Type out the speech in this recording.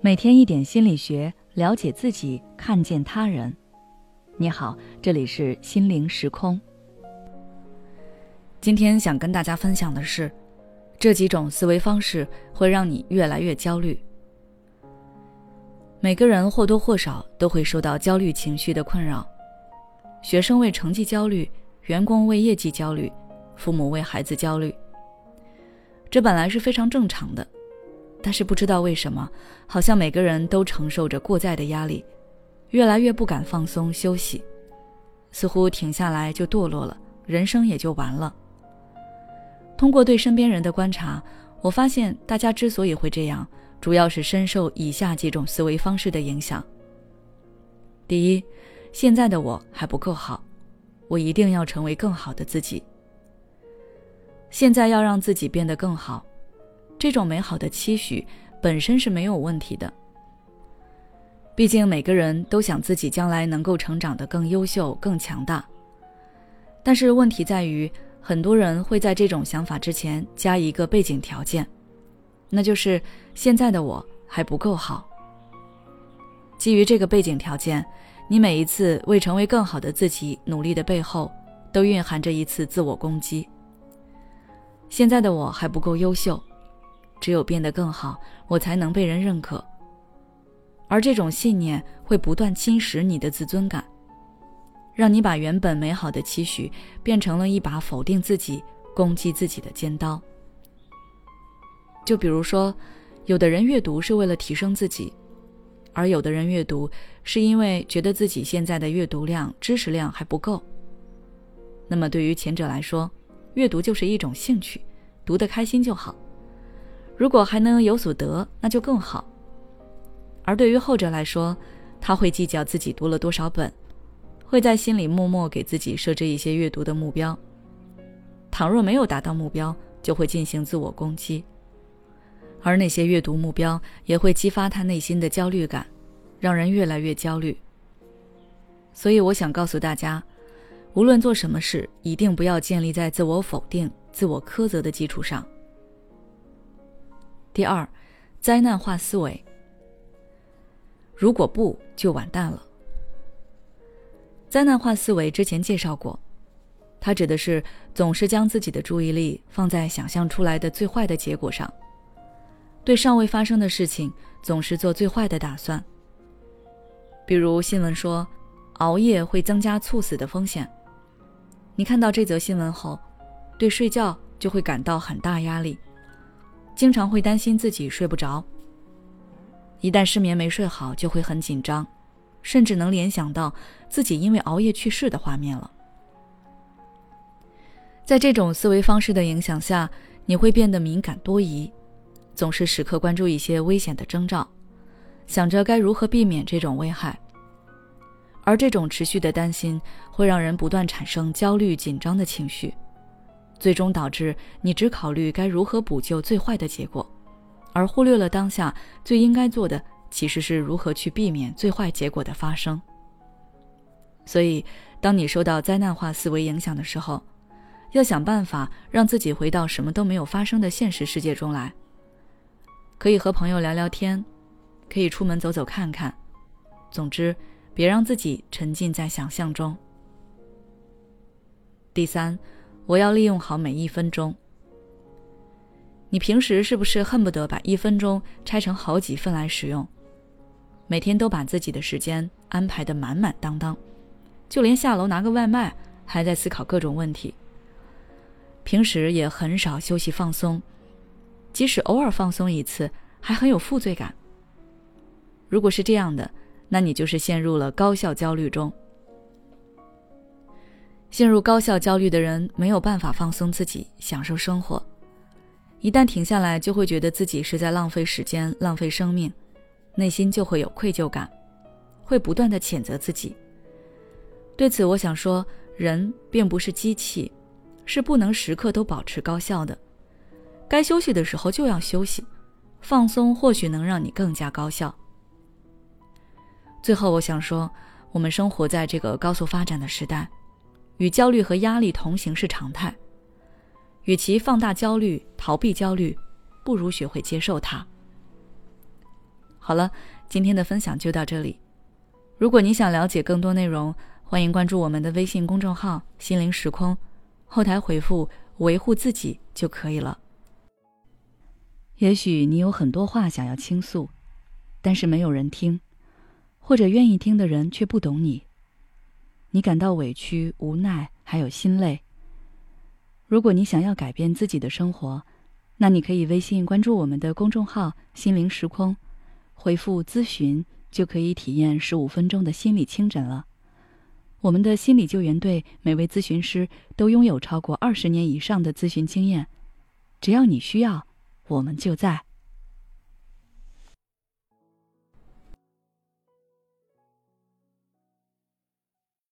每天一点心理学，了解自己，看见他人。你好，这里是心灵时空。今天想跟大家分享的是，这几种思维方式会让你越来越焦虑。每个人或多或少都会受到焦虑情绪的困扰，学生为成绩焦虑，员工为业绩焦虑，父母为孩子焦虑。这本来是非常正常的。但是不知道为什么，好像每个人都承受着过载的压力，越来越不敢放松休息，似乎停下来就堕落了，人生也就完了。通过对身边人的观察，我发现大家之所以会这样，主要是深受以下几种思维方式的影响。第一，现在的我还不够好，我一定要成为更好的自己。现在要让自己变得更好。这种美好的期许本身是没有问题的，毕竟每个人都想自己将来能够成长得更优秀、更强大。但是问题在于，很多人会在这种想法之前加一个背景条件，那就是现在的我还不够好。基于这个背景条件，你每一次为成为更好的自己努力的背后，都蕴含着一次自我攻击。现在的我还不够优秀。只有变得更好，我才能被人认可。而这种信念会不断侵蚀你的自尊感，让你把原本美好的期许变成了一把否定自己、攻击自己的尖刀。就比如说，有的人阅读是为了提升自己，而有的人阅读是因为觉得自己现在的阅读量、知识量还不够。那么对于前者来说，阅读就是一种兴趣，读得开心就好。如果还能有所得，那就更好。而对于后者来说，他会计较自己读了多少本，会在心里默默给自己设置一些阅读的目标。倘若没有达到目标，就会进行自我攻击。而那些阅读目标也会激发他内心的焦虑感，让人越来越焦虑。所以，我想告诉大家，无论做什么事，一定不要建立在自我否定、自我苛责的基础上。第二，灾难化思维。如果不，就完蛋了。灾难化思维之前介绍过，它指的是总是将自己的注意力放在想象出来的最坏的结果上，对尚未发生的事情总是做最坏的打算。比如新闻说，熬夜会增加猝死的风险，你看到这则新闻后，对睡觉就会感到很大压力。经常会担心自己睡不着，一旦失眠没睡好，就会很紧张，甚至能联想到自己因为熬夜去世的画面了。在这种思维方式的影响下，你会变得敏感多疑，总是时刻关注一些危险的征兆，想着该如何避免这种危害。而这种持续的担心会让人不断产生焦虑、紧张的情绪。最终导致你只考虑该如何补救最坏的结果，而忽略了当下最应该做的其实是如何去避免最坏结果的发生。所以，当你受到灾难化思维影响的时候，要想办法让自己回到什么都没有发生的现实世界中来。可以和朋友聊聊天，可以出门走走看看，总之，别让自己沉浸在想象中。第三。我要利用好每一分钟。你平时是不是恨不得把一分钟拆成好几份来使用？每天都把自己的时间安排的满满当当，就连下楼拿个外卖还在思考各种问题。平时也很少休息放松，即使偶尔放松一次，还很有负罪感。如果是这样的，那你就是陷入了高效焦虑中。陷入高效焦虑的人没有办法放松自己，享受生活。一旦停下来，就会觉得自己是在浪费时间、浪费生命，内心就会有愧疚感，会不断的谴责自己。对此，我想说，人并不是机器，是不能时刻都保持高效的。该休息的时候就要休息，放松或许能让你更加高效。最后，我想说，我们生活在这个高速发展的时代。与焦虑和压力同行是常态。与其放大焦虑、逃避焦虑，不如学会接受它。好了，今天的分享就到这里。如果你想了解更多内容，欢迎关注我们的微信公众号“心灵时空”，后台回复“维护自己”就可以了。也许你有很多话想要倾诉，但是没有人听，或者愿意听的人却不懂你。你感到委屈、无奈，还有心累。如果你想要改变自己的生活，那你可以微信关注我们的公众号“心灵时空”，回复“咨询”就可以体验十五分钟的心理清诊了。我们的心理救援队每位咨询师都拥有超过二十年以上的咨询经验，只要你需要。我们就在。